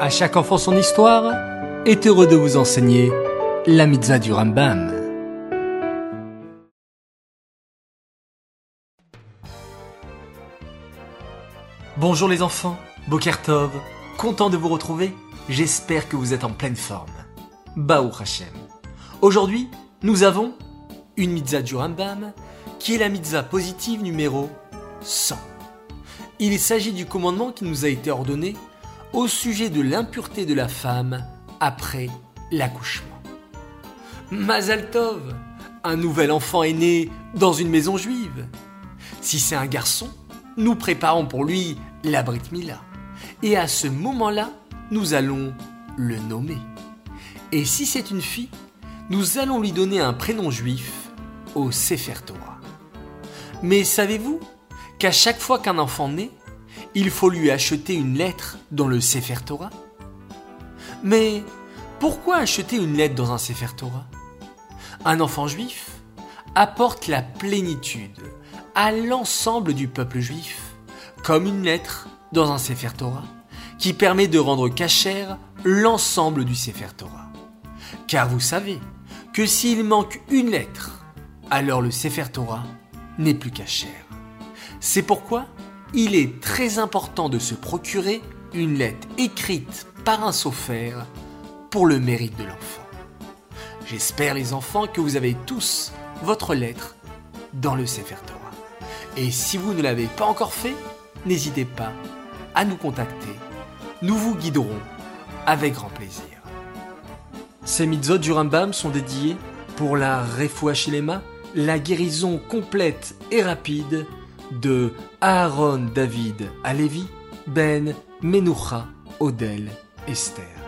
À chaque enfant son histoire est heureux de vous enseigner la mitzvah du Rambam. Bonjour les enfants, Bokertov, content de vous retrouver. J'espère que vous êtes en pleine forme. Baou Hashem. Aujourd'hui, nous avons une mitzvah du Rambam qui est la mitzvah positive numéro 100. Il s'agit du commandement qui nous a été ordonné au sujet de l'impureté de la femme après l'accouchement. Mazal Tov, un nouvel enfant est né dans une maison juive. Si c'est un garçon, nous préparons pour lui la Brit Mila. Et à ce moment-là, nous allons le nommer. Et si c'est une fille, nous allons lui donner un prénom juif au Sefer Torah. Mais savez-vous qu'à chaque fois qu'un enfant naît, il faut lui acheter une lettre dans le Sefer Torah Mais pourquoi acheter une lettre dans un Sefer Torah? Un enfant juif apporte la plénitude à l'ensemble du peuple juif, comme une lettre dans un Sefer Torah, qui permet de rendre cachère l'ensemble du Sefer Torah. Car vous savez que s'il manque une lettre, alors le Sefer Torah n'est plus cachère. C'est pourquoi il est très important de se procurer une lettre écrite par un sophère pour le mérite de l'enfant. J'espère les enfants que vous avez tous votre lettre dans le Sefer Torah. Et si vous ne l'avez pas encore fait, n'hésitez pas à nous contacter. Nous vous guiderons avec grand plaisir. Ces mitzvot du Rambam sont dédiés pour la Refuachilema, la guérison complète et rapide de Aaron David Alevi, Ben Menucha Odel Esther.